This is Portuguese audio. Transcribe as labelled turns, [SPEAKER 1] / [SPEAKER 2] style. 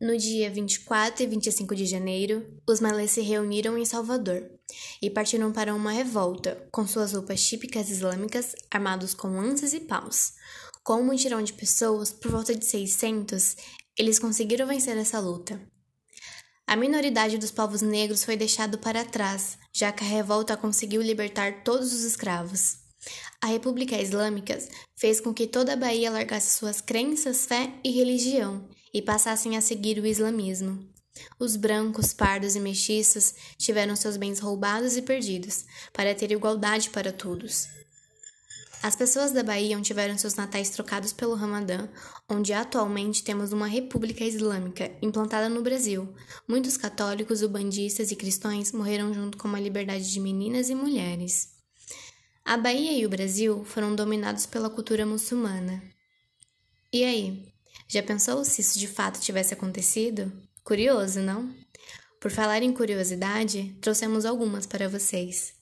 [SPEAKER 1] No dia 24 e 25 de janeiro, os malês se reuniram em Salvador e partiram para uma revolta, com suas roupas típicas islâmicas, armados com lanças e paus. Com um mutirão de pessoas, por volta de 600, eles conseguiram vencer essa luta. A minoridade dos povos negros foi deixado para trás, já que a revolta conseguiu libertar todos os escravos. A República Islâmica fez com que toda a Bahia largasse suas crenças, fé e religião e passassem a seguir o islamismo. Os brancos, pardos e mestiços tiveram seus bens roubados e perdidos, para ter igualdade para todos. As pessoas da Bahia tiveram seus natais trocados pelo Ramadã, onde atualmente temos uma república islâmica implantada no Brasil. Muitos católicos, ubandistas e cristãos morreram junto com a liberdade de meninas e mulheres. A Bahia e o Brasil foram dominados pela cultura muçulmana. E aí, já pensou se isso de fato tivesse acontecido? Curioso, não? Por falar em curiosidade, trouxemos algumas para vocês.